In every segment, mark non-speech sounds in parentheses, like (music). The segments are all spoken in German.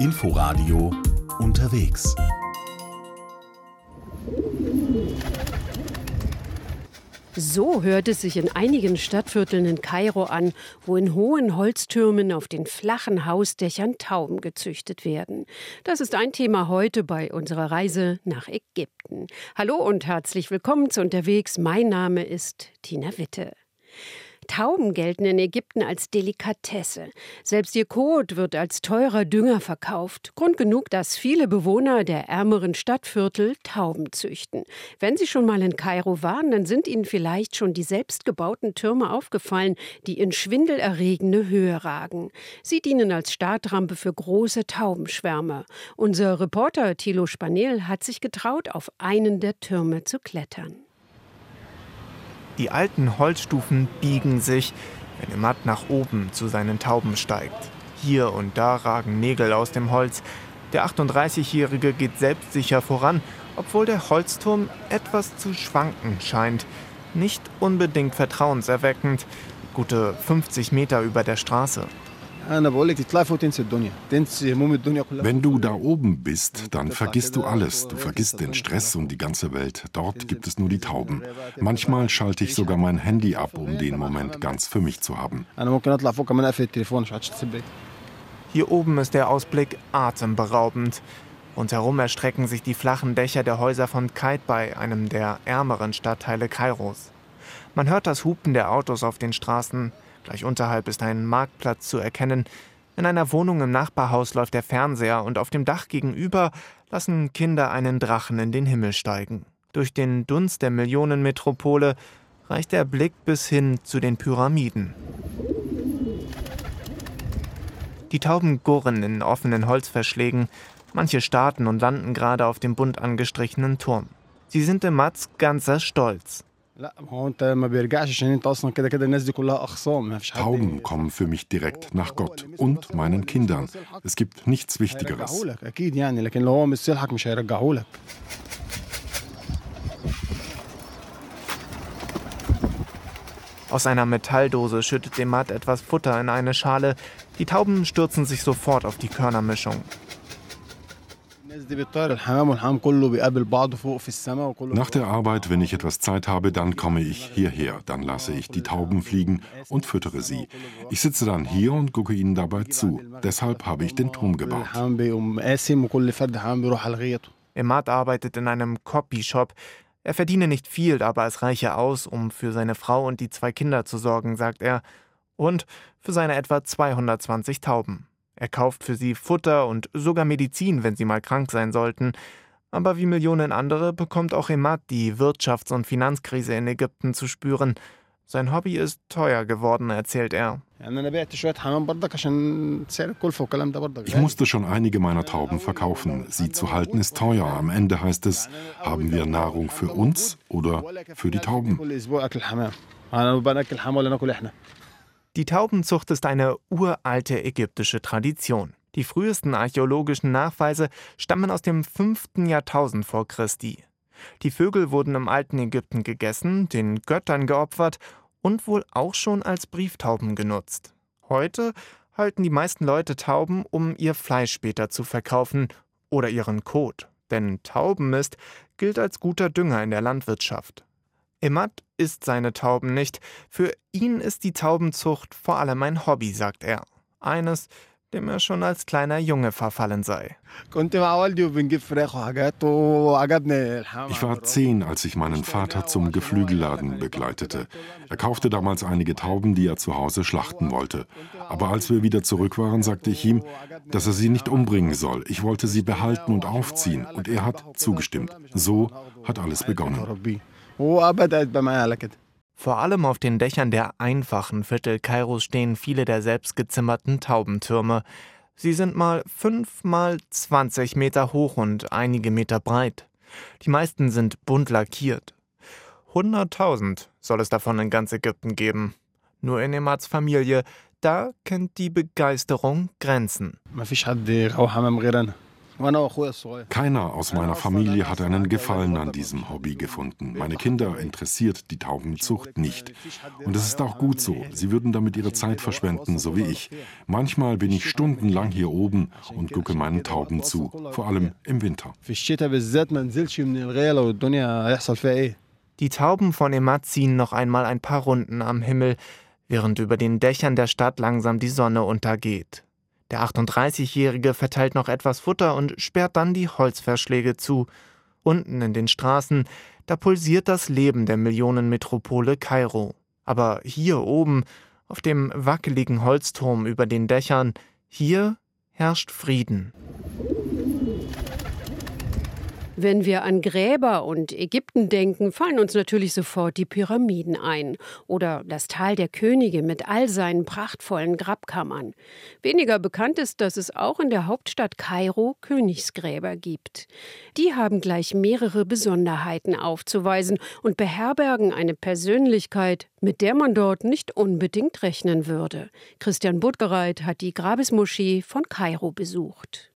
Inforadio unterwegs. So hört es sich in einigen Stadtvierteln in Kairo an, wo in hohen Holztürmen auf den flachen Hausdächern Tauben gezüchtet werden. Das ist ein Thema heute bei unserer Reise nach Ägypten. Hallo und herzlich willkommen zu Unterwegs. Mein Name ist Tina Witte. Tauben gelten in Ägypten als Delikatesse. Selbst ihr Kot wird als teurer Dünger verkauft. Grund genug, dass viele Bewohner der ärmeren Stadtviertel Tauben züchten. Wenn sie schon mal in Kairo waren, dann sind ihnen vielleicht schon die selbstgebauten Türme aufgefallen, die in schwindelerregende Höhe ragen. Sie dienen als Startrampe für große Taubenschwärme. Unser Reporter Thilo Spanel hat sich getraut, auf einen der Türme zu klettern. Die alten Holzstufen biegen sich, wenn Imad nach oben zu seinen Tauben steigt. Hier und da ragen Nägel aus dem Holz. Der 38-Jährige geht selbstsicher voran, obwohl der Holzturm etwas zu schwanken scheint. Nicht unbedingt vertrauenserweckend. Gute 50 Meter über der Straße. Wenn du da oben bist, dann vergisst du alles. Du vergisst den Stress und die ganze Welt. Dort gibt es nur die Tauben. Manchmal schalte ich sogar mein Handy ab, um den Moment ganz für mich zu haben. Hier oben ist der Ausblick atemberaubend. Rundherum erstrecken sich die flachen Dächer der Häuser von Kaitbay, einem der ärmeren Stadtteile Kairos. Man hört das Hupen der Autos auf den Straßen. Gleich unterhalb ist ein Marktplatz zu erkennen. In einer Wohnung im Nachbarhaus läuft der Fernseher und auf dem Dach gegenüber lassen Kinder einen Drachen in den Himmel steigen. Durch den Dunst der Millionenmetropole reicht der Blick bis hin zu den Pyramiden. Die Tauben gurren in offenen Holzverschlägen, manche starten und landen gerade auf dem bunt angestrichenen Turm. Sie sind im Matz ganzer Stolz. Tauben kommen für mich direkt nach Gott und meinen Kindern. Es gibt nichts Wichtigeres. Aus einer Metalldose schüttet Demat etwas Futter in eine Schale. Die Tauben stürzen sich sofort auf die Körnermischung. Nach der Arbeit, wenn ich etwas Zeit habe, dann komme ich hierher. Dann lasse ich die Tauben fliegen und füttere sie. Ich sitze dann hier und gucke ihnen dabei zu. Deshalb habe ich den Turm gebaut. Emad arbeitet in einem Copyshop. Er verdiene nicht viel, aber es reiche aus, um für seine Frau und die zwei Kinder zu sorgen, sagt er. Und für seine etwa 220 Tauben. Er kauft für sie Futter und sogar Medizin, wenn sie mal krank sein sollten. Aber wie Millionen andere bekommt auch Emad die Wirtschafts- und Finanzkrise in Ägypten zu spüren. Sein Hobby ist teuer geworden, erzählt er. Ich musste schon einige meiner Tauben verkaufen. Sie zu halten ist teuer. Am Ende heißt es, haben wir Nahrung für uns oder für die Tauben? Die Taubenzucht ist eine uralte ägyptische Tradition. Die frühesten archäologischen Nachweise stammen aus dem 5. Jahrtausend vor Christi. Die Vögel wurden im alten Ägypten gegessen, den Göttern geopfert und wohl auch schon als Brieftauben genutzt. Heute halten die meisten Leute Tauben, um ihr Fleisch später zu verkaufen oder ihren Kot. Denn Taubenmist gilt als guter Dünger in der Landwirtschaft. Imad isst seine Tauben nicht. Für ihn ist die Taubenzucht vor allem ein Hobby, sagt er. Eines, dem er schon als kleiner Junge verfallen sei. Ich war zehn, als ich meinen Vater zum Geflügelladen begleitete. Er kaufte damals einige Tauben, die er zu Hause schlachten wollte. Aber als wir wieder zurück waren, sagte ich ihm, dass er sie nicht umbringen soll. Ich wollte sie behalten und aufziehen, und er hat zugestimmt. So hat alles begonnen. Vor allem auf den Dächern der einfachen Viertel Kairos stehen viele der selbstgezimmerten Taubentürme. Sie sind mal fünf mal zwanzig Meter hoch und einige Meter breit. Die meisten sind bunt lackiert. Hunderttausend soll es davon in ganz Ägypten geben. Nur in Emats Familie, da kennt die Begeisterung Grenzen. Keiner aus meiner Familie hat einen Gefallen an diesem Hobby gefunden. Meine Kinder interessiert die Taubenzucht nicht. Und es ist auch gut so. Sie würden damit ihre Zeit verschwenden, so wie ich. Manchmal bin ich stundenlang hier oben und gucke meinen Tauben zu, vor allem im Winter. Die Tauben von Emad ziehen noch einmal ein paar Runden am Himmel, während über den Dächern der Stadt langsam die Sonne untergeht. Der 38-Jährige verteilt noch etwas Futter und sperrt dann die Holzverschläge zu. Unten in den Straßen, da pulsiert das Leben der Millionenmetropole Kairo. Aber hier oben, auf dem wackeligen Holzturm über den Dächern, hier herrscht Frieden. Wenn wir an Gräber und Ägypten denken, fallen uns natürlich sofort die Pyramiden ein oder das Tal der Könige mit all seinen prachtvollen Grabkammern. Weniger bekannt ist, dass es auch in der Hauptstadt Kairo Königsgräber gibt. Die haben gleich mehrere Besonderheiten aufzuweisen und beherbergen eine Persönlichkeit, mit der man dort nicht unbedingt rechnen würde. Christian Budgereit hat die Grabesmoschee von Kairo besucht.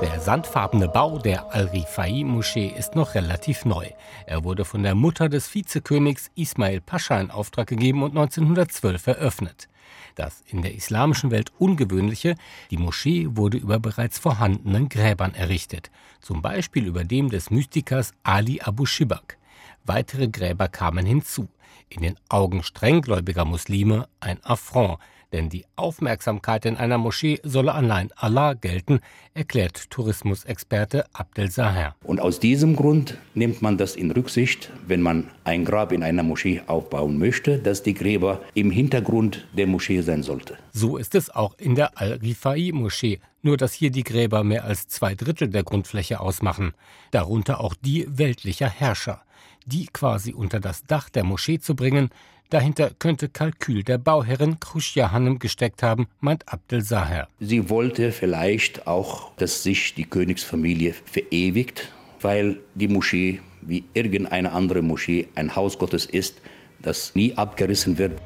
Der sandfarbene Bau der Al-Rifai-Moschee ist noch relativ neu. Er wurde von der Mutter des Vizekönigs Ismail Pascha in Auftrag gegeben und 1912 eröffnet. Das in der islamischen Welt ungewöhnliche, die Moschee wurde über bereits vorhandenen Gräbern errichtet, zum Beispiel über dem des Mystikers Ali Abu Shibak. Weitere Gräber kamen hinzu, in den Augen strenggläubiger Muslime ein Affront, denn die Aufmerksamkeit in einer Moschee solle allein Allah gelten, erklärt Tourismusexperte Abdel Saher. Und aus diesem Grund nimmt man das in Rücksicht, wenn man ein Grab in einer Moschee aufbauen möchte, dass die Gräber im Hintergrund der Moschee sein sollte. So ist es auch in der Al-Rifai-Moschee, nur dass hier die Gräber mehr als zwei Drittel der Grundfläche ausmachen, darunter auch die weltlicher Herrscher. Die quasi unter das Dach der Moschee zu bringen, Dahinter könnte Kalkül der Bauherrin Kruschja Hanem gesteckt haben, meint Abdel Saher. Sie wollte vielleicht auch, dass sich die Königsfamilie verewigt, weil die Moschee wie irgendeine andere Moschee ein Haus Gottes ist, das nie abgerissen wird.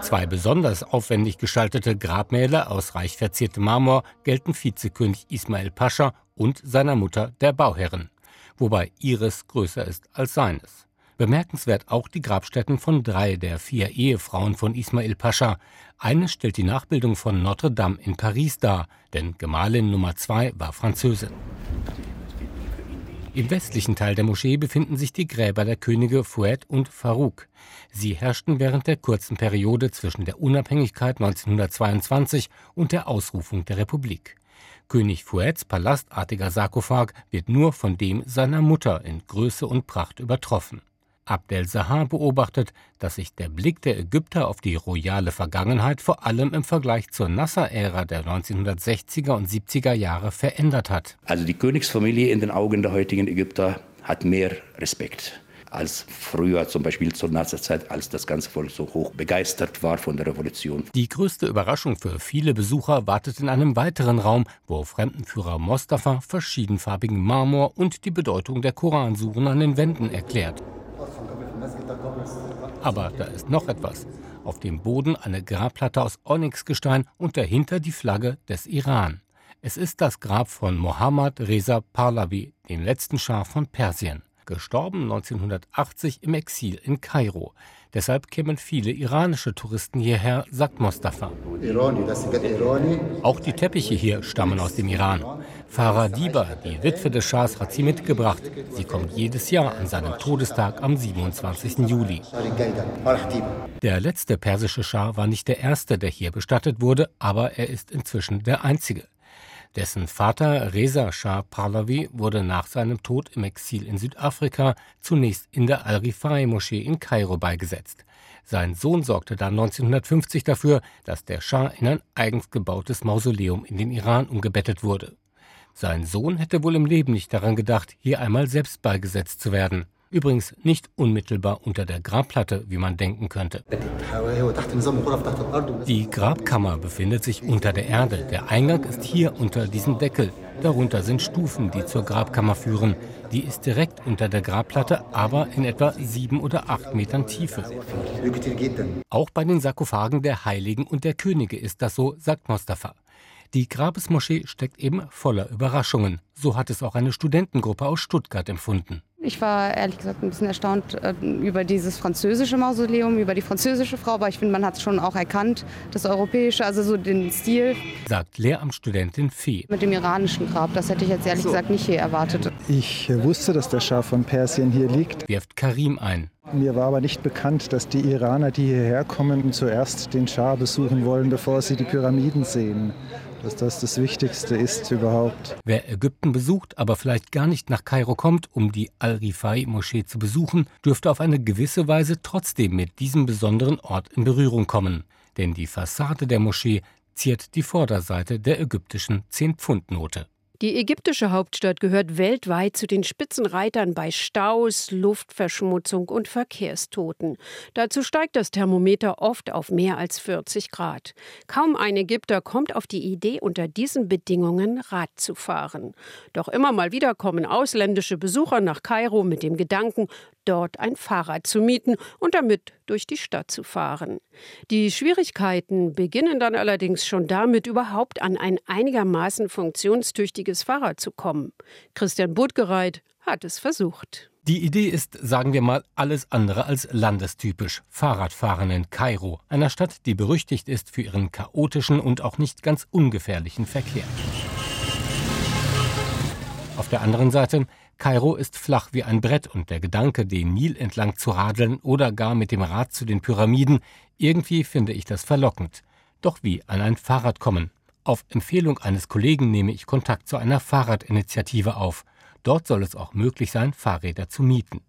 Zwei besonders aufwendig gestaltete Grabmäler aus reich verziertem Marmor gelten Vizekönig Ismail Pascha und seiner Mutter der Bauherrin, wobei ihres größer ist als seines. Bemerkenswert auch die Grabstätten von drei der vier Ehefrauen von Ismail Pascha. Eine stellt die Nachbildung von Notre Dame in Paris dar, denn Gemahlin Nummer zwei war Französin. Im westlichen Teil der Moschee befinden sich die Gräber der Könige Fouad und Farouk. Sie herrschten während der kurzen Periode zwischen der Unabhängigkeit 1922 und der Ausrufung der Republik. König Fouads palastartiger Sarkophag wird nur von dem seiner Mutter in Größe und Pracht übertroffen. Abdel Sahar beobachtet, dass sich der Blick der Ägypter auf die royale Vergangenheit vor allem im Vergleich zur Nasser-Ära der 1960er und 70er Jahre verändert hat. Also die Königsfamilie in den Augen der heutigen Ägypter hat mehr Respekt als früher zum Beispiel zur Nasserzeit, als das ganze Volk so hoch begeistert war von der Revolution. Die größte Überraschung für viele Besucher wartet in einem weiteren Raum, wo Fremdenführer Mostafa verschiedenfarbigen Marmor und die Bedeutung der Koransuren an den Wänden erklärt. Aber da ist noch etwas. Auf dem Boden eine Grabplatte aus Onyxgestein und dahinter die Flagge des Iran. Es ist das Grab von Mohammad Reza Pahlavi, dem letzten Schah von Persien gestorben 1980 im Exil in Kairo. Deshalb kämen viele iranische Touristen hierher, sagt Mostafa. Auch die Teppiche hier stammen aus dem Iran. Farah Diba, die Witwe des Schahs, hat sie mitgebracht. Sie kommt jedes Jahr an seinem Todestag am 27. Juli. Der letzte persische Schah war nicht der erste, der hier bestattet wurde, aber er ist inzwischen der einzige. Dessen Vater Reza Shah Pahlavi wurde nach seinem Tod im Exil in Südafrika zunächst in der Al-Rifai-Moschee in Kairo beigesetzt. Sein Sohn sorgte dann 1950 dafür, dass der Schah in ein eigens gebautes Mausoleum in den Iran umgebettet wurde. Sein Sohn hätte wohl im Leben nicht daran gedacht, hier einmal selbst beigesetzt zu werden. Übrigens nicht unmittelbar unter der Grabplatte, wie man denken könnte. Die Grabkammer befindet sich unter der Erde. Der Eingang ist hier unter diesem Deckel. Darunter sind Stufen, die zur Grabkammer führen. Die ist direkt unter der Grabplatte, aber in etwa sieben oder acht Metern Tiefe. Auch bei den Sarkophagen der Heiligen und der Könige ist das so, sagt Mostafa. Die Grabesmoschee steckt eben voller Überraschungen. So hat es auch eine Studentengruppe aus Stuttgart empfunden. Ich war ehrlich gesagt ein bisschen erstaunt äh, über dieses französische Mausoleum, über die französische Frau, aber ich finde, man hat es schon auch erkannt, das europäische, also so den Stil. Sagt Lehramtsstudentin Fee. Mit dem iranischen Grab, das hätte ich jetzt ehrlich so. gesagt nicht hier erwartet. Ich wusste, dass der Schah von Persien hier liegt. Wirft Karim ein. Mir war aber nicht bekannt, dass die Iraner, die hierher kommen, zuerst den Schah besuchen wollen, bevor sie die Pyramiden sehen dass das das Wichtigste ist überhaupt. Wer Ägypten besucht, aber vielleicht gar nicht nach Kairo kommt, um die Al-Rifai-Moschee zu besuchen, dürfte auf eine gewisse Weise trotzdem mit diesem besonderen Ort in Berührung kommen. Denn die Fassade der Moschee ziert die Vorderseite der ägyptischen 10-Pfund-Note. Die ägyptische Hauptstadt gehört weltweit zu den Spitzenreitern bei Staus, Luftverschmutzung und Verkehrstoten. Dazu steigt das Thermometer oft auf mehr als 40 Grad. Kaum ein Ägypter kommt auf die Idee, unter diesen Bedingungen Rad zu fahren. Doch immer mal wieder kommen ausländische Besucher nach Kairo mit dem Gedanken, dort ein Fahrrad zu mieten und damit durch die Stadt zu fahren. Die Schwierigkeiten beginnen dann allerdings schon damit, überhaupt an ein einigermaßen funktionstüchtiges Fahrrad zu kommen. Christian Budgereit hat es versucht. Die Idee ist, sagen wir mal, alles andere als landestypisch. Fahrradfahren in Kairo, einer Stadt, die berüchtigt ist für ihren chaotischen und auch nicht ganz ungefährlichen Verkehr. Auf der anderen Seite Kairo ist flach wie ein Brett und der Gedanke, den Nil entlang zu radeln oder gar mit dem Rad zu den Pyramiden, irgendwie finde ich das verlockend. Doch wie an ein Fahrrad kommen? Auf Empfehlung eines Kollegen nehme ich Kontakt zu einer Fahrradinitiative auf. Dort soll es auch möglich sein, Fahrräder zu mieten.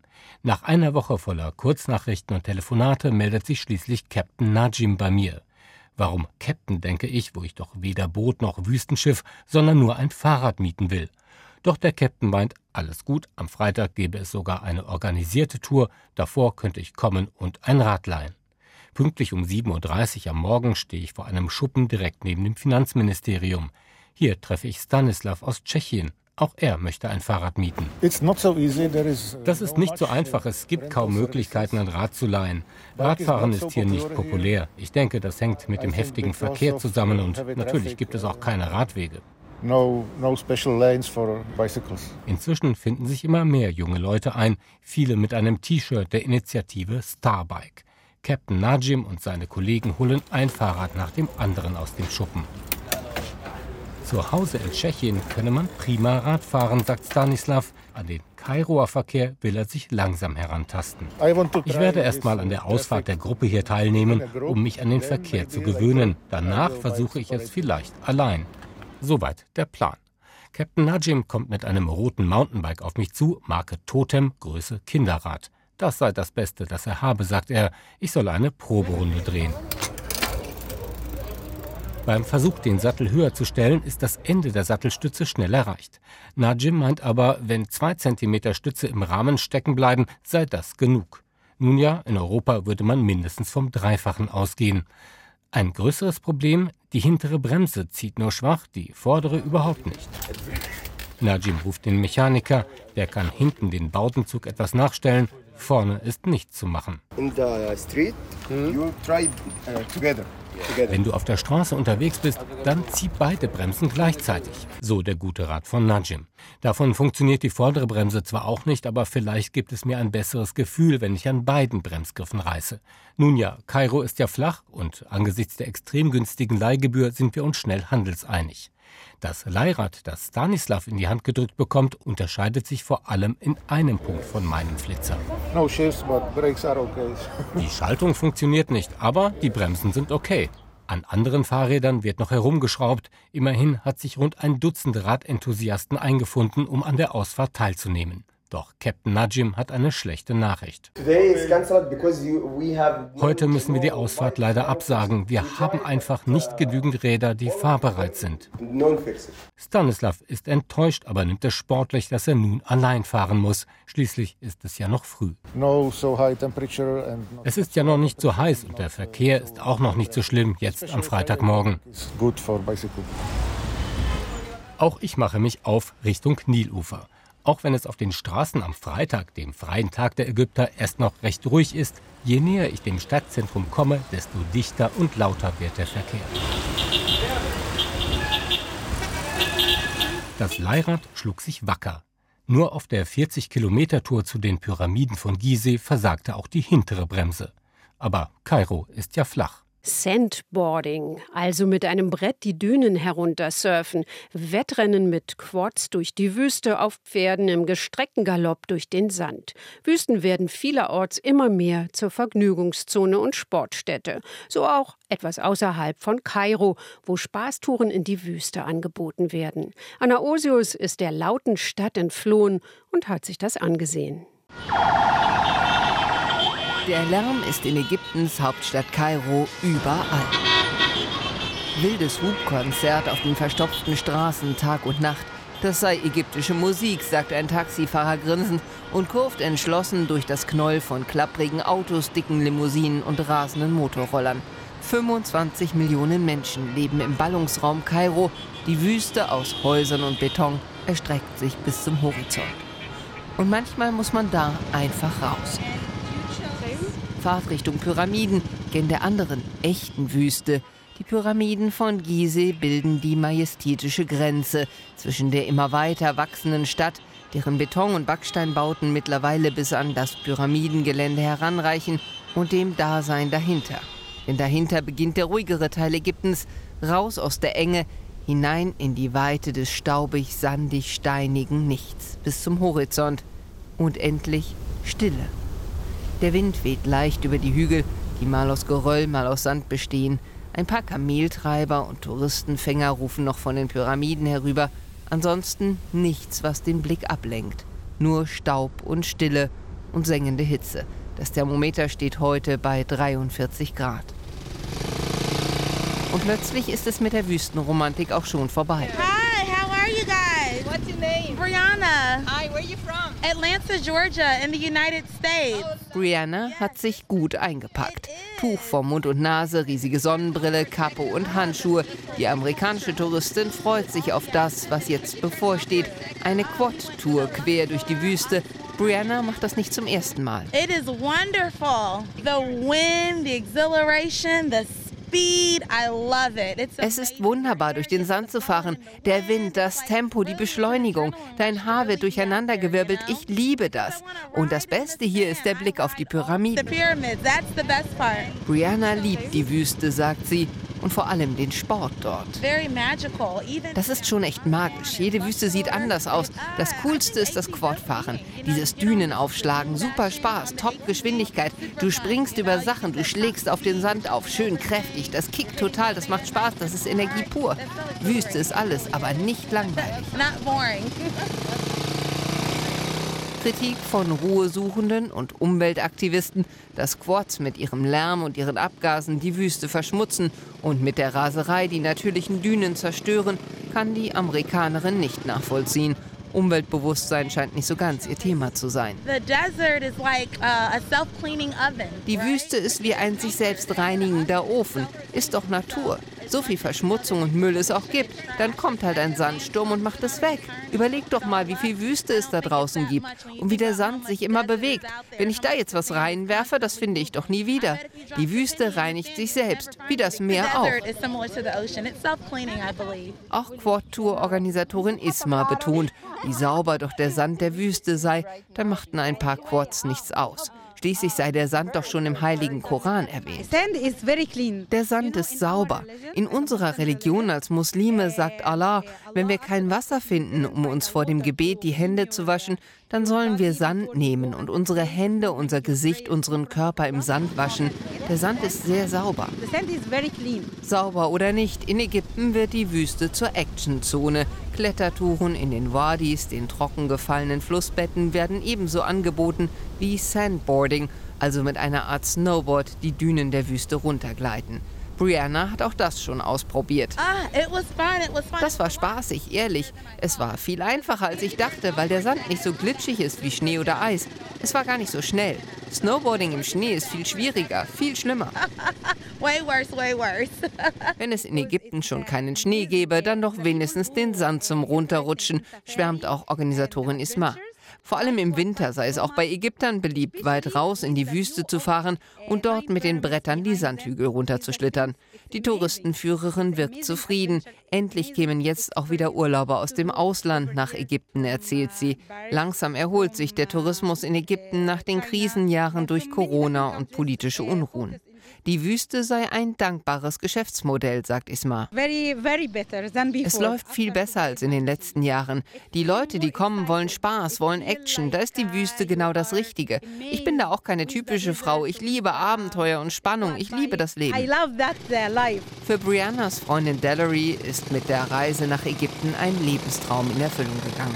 Nach einer Woche voller Kurznachrichten und Telefonate meldet sich schließlich Captain Najim bei mir. Warum Captain, denke ich, wo ich doch weder Boot noch Wüstenschiff, sondern nur ein Fahrrad mieten will. Doch der Captain meint, alles gut, am Freitag gäbe es sogar eine organisierte Tour, davor könnte ich kommen und ein Rad leihen. Pünktlich um 7.30 Uhr am Morgen stehe ich vor einem Schuppen direkt neben dem Finanzministerium. Hier treffe ich Stanislav aus Tschechien. Auch er möchte ein Fahrrad mieten. Das ist nicht so einfach. Es gibt kaum Möglichkeiten, ein Rad zu leihen. Radfahren ist hier nicht populär. Ich denke, das hängt mit dem heftigen Verkehr zusammen und natürlich gibt es auch keine Radwege. No, no special lanes for bicycles. Inzwischen finden sich immer mehr junge Leute ein, viele mit einem T-Shirt der Initiative Starbike. Captain Najim und seine Kollegen holen ein Fahrrad nach dem anderen aus dem Schuppen. Zu Hause in Tschechien könne man prima Rad fahren, sagt Stanislav. An den Kairoer Verkehr will er sich langsam herantasten. Ich werde erst mal an der Ausfahrt der Gruppe hier teilnehmen, um mich an den Verkehr zu gewöhnen. Danach versuche ich es vielleicht allein. Soweit der Plan. Captain Najim kommt mit einem roten Mountainbike auf mich zu, Marke Totem, Größe Kinderrad. Das sei das Beste, das er habe, sagt er. Ich soll eine Proberunde drehen. Beim Versuch, den Sattel höher zu stellen, ist das Ende der Sattelstütze schnell erreicht. Najim meint aber, wenn zwei Zentimeter Stütze im Rahmen stecken bleiben, sei das genug. Nun ja, in Europa würde man mindestens vom Dreifachen ausgehen. Ein größeres Problem, die hintere Bremse zieht nur schwach, die vordere überhaupt nicht. Najim ruft den Mechaniker, der kann hinten den Bautenzug etwas nachstellen, vorne ist nichts zu machen. Uh. Wenn du auf der Straße unterwegs bist, dann zieh beide Bremsen gleichzeitig. So der gute Rat von Najim. Davon funktioniert die vordere Bremse zwar auch nicht, aber vielleicht gibt es mir ein besseres Gefühl, wenn ich an beiden Bremsgriffen reiße. Nun ja, Kairo ist ja flach und angesichts der extrem günstigen Leihgebühr sind wir uns schnell handelseinig. Das Leihrad, das Stanislav in die Hand gedrückt bekommt, unterscheidet sich vor allem in einem Punkt von meinem Flitzer. No shifts, but brakes are okay. (laughs) die Schaltung funktioniert nicht, aber die Bremsen sind okay. An anderen Fahrrädern wird noch herumgeschraubt. Immerhin hat sich rund ein Dutzend Radenthusiasten eingefunden, um an der Ausfahrt teilzunehmen. Doch Captain Najim hat eine schlechte Nachricht. Heute müssen wir die Ausfahrt leider absagen. Wir haben einfach nicht genügend Räder, die fahrbereit sind. Stanislav ist enttäuscht, aber nimmt es sportlich, dass er nun allein fahren muss. Schließlich ist es ja noch früh. Es ist ja noch nicht so heiß und der Verkehr ist auch noch nicht so schlimm jetzt am Freitagmorgen. Auch ich mache mich auf Richtung Nilufer. Auch wenn es auf den Straßen am Freitag, dem freien Tag der Ägypter, erst noch recht ruhig ist, je näher ich dem Stadtzentrum komme, desto dichter und lauter wird der Verkehr. Das Leihrad schlug sich wacker. Nur auf der 40-Kilometer-Tour zu den Pyramiden von Gizeh versagte auch die hintere Bremse. Aber Kairo ist ja flach. Sandboarding, also mit einem Brett die Dünen heruntersurfen, Wettrennen mit Quads durch die Wüste auf Pferden im gestreckten Galopp durch den Sand. Wüsten werden vielerorts immer mehr zur Vergnügungszone und Sportstätte. So auch etwas außerhalb von Kairo, wo Spaßtouren in die Wüste angeboten werden. Anaosius ist der lauten Stadt entflohen und hat sich das angesehen. Der Lärm ist in Ägyptens Hauptstadt Kairo überall. Wildes Hubkonzert auf den verstopften Straßen Tag und Nacht. Das sei ägyptische Musik, sagt ein Taxifahrer grinsend und kurft entschlossen durch das Knoll von klapprigen Autos, dicken Limousinen und rasenden Motorrollern. 25 Millionen Menschen leben im Ballungsraum Kairo. Die Wüste aus Häusern und Beton erstreckt sich bis zum Horizont. Und manchmal muss man da einfach raus. Fahrt Richtung Pyramiden, gen der anderen, echten Wüste. Die Pyramiden von Gizeh bilden die majestätische Grenze zwischen der immer weiter wachsenden Stadt, deren Beton- und Backsteinbauten mittlerweile bis an das Pyramidengelände heranreichen, und dem Dasein dahinter. Denn dahinter beginnt der ruhigere Teil Ägyptens, raus aus der Enge, hinein in die Weite des staubig, sandig, steinigen Nichts bis zum Horizont. Und endlich Stille. Der Wind weht leicht über die Hügel, die mal aus Geröll, mal aus Sand bestehen. Ein paar Kameltreiber und Touristenfänger rufen noch von den Pyramiden herüber. Ansonsten nichts, was den Blick ablenkt. Nur Staub und Stille und sengende Hitze. Das Thermometer steht heute bei 43 Grad. Und plötzlich ist es mit der Wüstenromantik auch schon vorbei. Hi, how are you guys? What's your name? Brianna. Hi, where are you from? Atlanta, Georgia, in the United States. Brianna hat sich gut eingepackt. Tuch vor Mund und Nase, riesige Sonnenbrille, Kappe und Handschuhe. Die amerikanische Touristin freut sich auf das, was jetzt bevorsteht. Eine Quad-Tour quer durch die Wüste. Brianna macht das nicht zum ersten Mal. It is wonderful. The wind, the exhilaration, the es ist wunderbar, durch den Sand zu fahren. Der Wind, das Tempo, die Beschleunigung. Dein Haar wird durcheinandergewirbelt. Ich liebe das. Und das Beste hier ist der Blick auf die Pyramiden. Brianna liebt die Wüste, sagt sie und vor allem den Sport dort. Das ist schon echt magisch. Jede Wüste sieht anders aus. Das Coolste ist das Quadfahren. Dieses Dünenaufschlagen, super Spaß, Top-Geschwindigkeit. Du springst über Sachen, du schlägst auf den Sand auf, schön kräftig. Das kickt total, das macht Spaß, das ist Energie pur. Wüste ist alles, aber nicht langweilig. (laughs) Kritik von Ruhesuchenden und Umweltaktivisten, dass Quads mit ihrem Lärm und ihren Abgasen die Wüste verschmutzen und mit der Raserei die natürlichen Dünen zerstören, kann die Amerikanerin nicht nachvollziehen. Umweltbewusstsein scheint nicht so ganz ihr Thema zu sein. Uh, die Wüste ist wie ein sich selbst reinigender Ofen, ist doch Natur so viel Verschmutzung und Müll es auch gibt, dann kommt halt ein Sandsturm und macht es weg. Überleg doch mal, wie viel Wüste es da draußen gibt und wie der Sand sich immer bewegt. Wenn ich da jetzt was reinwerfe, das finde ich doch nie wieder. Die Wüste reinigt sich selbst, wie das Meer auch. Auch Quad-Tour-Organisatorin Isma betont, wie sauber doch der Sand der Wüste sei, da machten ein paar Quads nichts aus. Schließlich sei der Sand doch schon im heiligen Koran erwähnt. Der Sand ist sauber. In unserer Religion als Muslime sagt Allah, wenn wir kein Wasser finden, um uns vor dem Gebet die Hände zu waschen, dann sollen wir Sand nehmen und unsere Hände, unser Gesicht, unseren Körper im Sand waschen. Der Sand ist sehr sauber. Sauber oder nicht, in Ägypten wird die Wüste zur Actionzone. Klettertouren in den Wadis, den trocken gefallenen Flussbetten werden ebenso angeboten wie Sandboarding, also mit einer Art Snowboard die Dünen der Wüste runtergleiten. Brianna hat auch das schon ausprobiert. Ah, das war spaßig, ehrlich. Es war viel einfacher, als ich dachte, weil der Sand nicht so glitschig ist wie Schnee oder Eis. Es war gar nicht so schnell. Snowboarding im Schnee ist viel schwieriger, viel schlimmer. (laughs) (laughs) Wenn es in Ägypten schon keinen Schnee gäbe, dann doch wenigstens den Sand zum Runterrutschen, schwärmt auch Organisatorin Isma. Vor allem im Winter sei es auch bei Ägyptern beliebt, weit raus in die Wüste zu fahren und dort mit den Brettern die Sandhügel runterzuschlittern. Die Touristenführerin wirkt zufrieden. Endlich kämen jetzt auch wieder Urlauber aus dem Ausland nach Ägypten, erzählt sie. Langsam erholt sich der Tourismus in Ägypten nach den Krisenjahren durch Corona und politische Unruhen. Die Wüste sei ein dankbares Geschäftsmodell, sagt Isma. Es läuft viel besser als in den letzten Jahren. Die Leute, die kommen, wollen Spaß, wollen Action. Da ist die Wüste genau das Richtige. Ich bin da auch keine typische Frau. Ich liebe Abenteuer und Spannung. Ich liebe das Leben. Für Briannas Freundin Dellery ist mit der Reise nach Ägypten ein Lebenstraum in Erfüllung gegangen.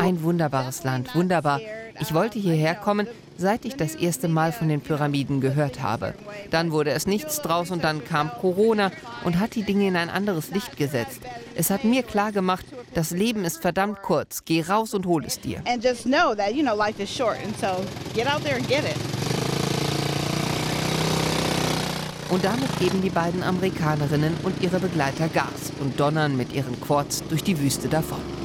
Ein wunderbares Land, wunderbar. Ich wollte hierher kommen, seit ich das erste Mal von den Pyramiden gehört habe. Dann wurde es nichts draus und dann kam Corona und hat die Dinge in ein anderes Licht gesetzt. Es hat mir klar gemacht, das Leben ist verdammt kurz. Geh raus und hol es dir. Und damit geben die beiden Amerikanerinnen und ihre Begleiter Gas und donnern mit ihren Quads durch die Wüste davon.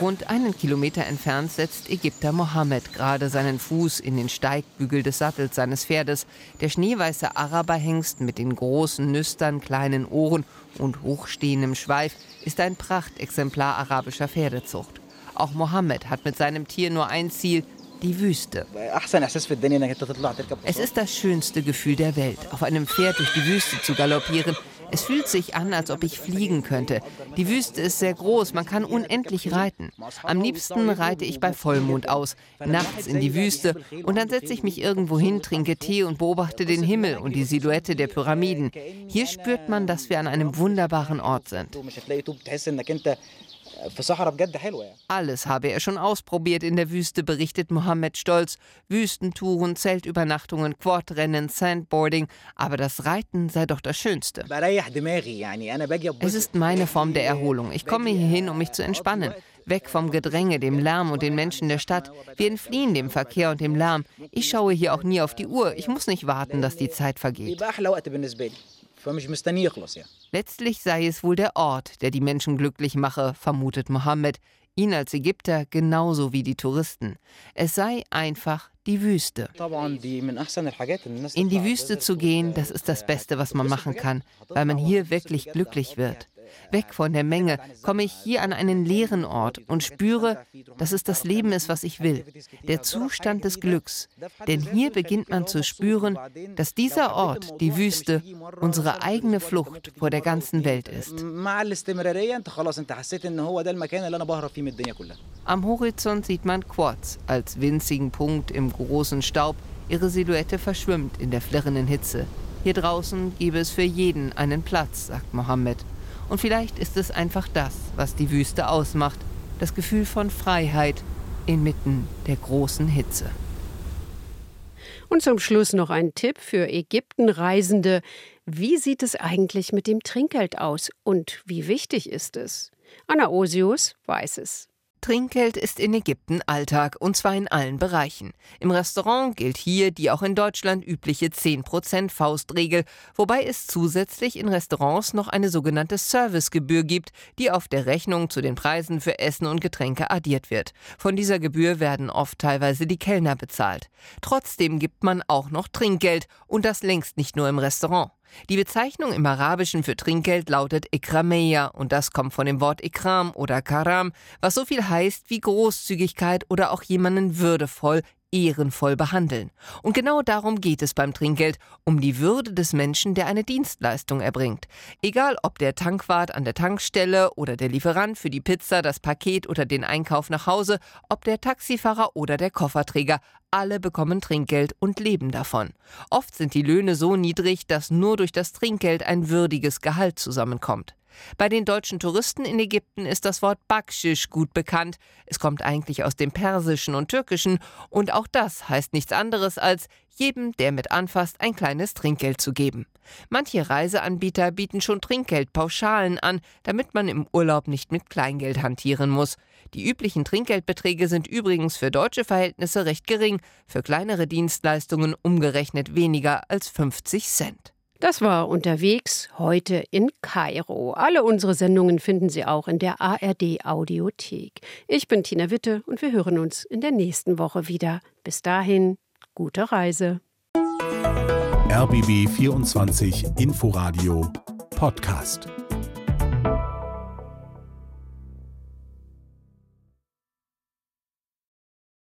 Rund einen Kilometer entfernt setzt Ägypter Mohammed gerade seinen Fuß in den Steigbügel des Sattels seines Pferdes. Der schneeweiße Araberhengst mit den großen Nüstern, kleinen Ohren und hochstehendem Schweif ist ein Prachtexemplar arabischer Pferdezucht. Auch Mohammed hat mit seinem Tier nur ein Ziel, die Wüste. Es ist das schönste Gefühl der Welt, auf einem Pferd durch die Wüste zu galoppieren, es fühlt sich an, als ob ich fliegen könnte. Die Wüste ist sehr groß, man kann unendlich reiten. Am liebsten reite ich bei Vollmond aus, nachts in die Wüste und dann setze ich mich irgendwo hin, trinke Tee und beobachte den Himmel und die Silhouette der Pyramiden. Hier spürt man, dass wir an einem wunderbaren Ort sind. Alles habe er schon ausprobiert in der Wüste, berichtet Mohammed stolz. Wüstentouren, Zeltübernachtungen, Quadrennen, Sandboarding. Aber das Reiten sei doch das Schönste. Es ist meine Form der Erholung. Ich komme hier hin, um mich zu entspannen. Weg vom Gedränge, dem Lärm und den Menschen der Stadt. Wir entfliehen dem Verkehr und dem Lärm. Ich schaue hier auch nie auf die Uhr. Ich muss nicht warten, dass die Zeit vergeht. Letztlich sei es wohl der Ort, der die Menschen glücklich mache, vermutet Mohammed, ihn als Ägypter genauso wie die Touristen. Es sei einfach die Wüste. In die Wüste zu gehen, das ist das Beste, was man machen kann, weil man hier wirklich glücklich wird. Weg von der Menge komme ich hier an einen leeren Ort und spüre, dass es das Leben ist, was ich will. Der Zustand des Glücks. Denn hier beginnt man zu spüren, dass dieser Ort, die Wüste, unsere eigene Flucht vor der ganzen Welt ist. Am Horizont sieht man Quads als winzigen Punkt im großen Staub. Ihre Silhouette verschwimmt in der flirrenden Hitze. Hier draußen gäbe es für jeden einen Platz, sagt Mohammed. Und vielleicht ist es einfach das, was die Wüste ausmacht, das Gefühl von Freiheit inmitten der großen Hitze. Und zum Schluss noch ein Tipp für Ägyptenreisende. Wie sieht es eigentlich mit dem Trinkgeld aus und wie wichtig ist es? Anna Osius weiß es. Trinkgeld ist in Ägypten Alltag und zwar in allen Bereichen. Im Restaurant gilt hier die auch in Deutschland übliche 10% Faustregel, wobei es zusätzlich in Restaurants noch eine sogenannte Servicegebühr gibt, die auf der Rechnung zu den Preisen für Essen und Getränke addiert wird. Von dieser Gebühr werden oft teilweise die Kellner bezahlt. Trotzdem gibt man auch noch Trinkgeld und das längst nicht nur im Restaurant. Die Bezeichnung im Arabischen für Trinkgeld lautet Ikrameya und das kommt von dem Wort Ikram oder Karam, was so viel heißt wie Großzügigkeit oder auch jemanden würdevoll, ehrenvoll behandeln. Und genau darum geht es beim Trinkgeld, um die Würde des Menschen, der eine Dienstleistung erbringt. Egal ob der Tankwart an der Tankstelle oder der Lieferant für die Pizza, das Paket oder den Einkauf nach Hause, ob der Taxifahrer oder der Kofferträger, alle bekommen Trinkgeld und leben davon. Oft sind die Löhne so niedrig, dass nur durch das Trinkgeld ein würdiges Gehalt zusammenkommt. Bei den deutschen Touristen in Ägypten ist das Wort Bakschisch gut bekannt. Es kommt eigentlich aus dem Persischen und Türkischen und auch das heißt nichts anderes als jedem, der mit anfasst, ein kleines Trinkgeld zu geben. Manche Reiseanbieter bieten schon Trinkgeldpauschalen an, damit man im Urlaub nicht mit Kleingeld hantieren muss. Die üblichen Trinkgeldbeträge sind übrigens für deutsche Verhältnisse recht gering, für kleinere Dienstleistungen umgerechnet weniger als 50 Cent. Das war unterwegs heute in Kairo. Alle unsere Sendungen finden Sie auch in der ARD Audiothek. Ich bin Tina Witte und wir hören uns in der nächsten Woche wieder. Bis dahin, gute Reise. RBB 24 Inforadio Podcast.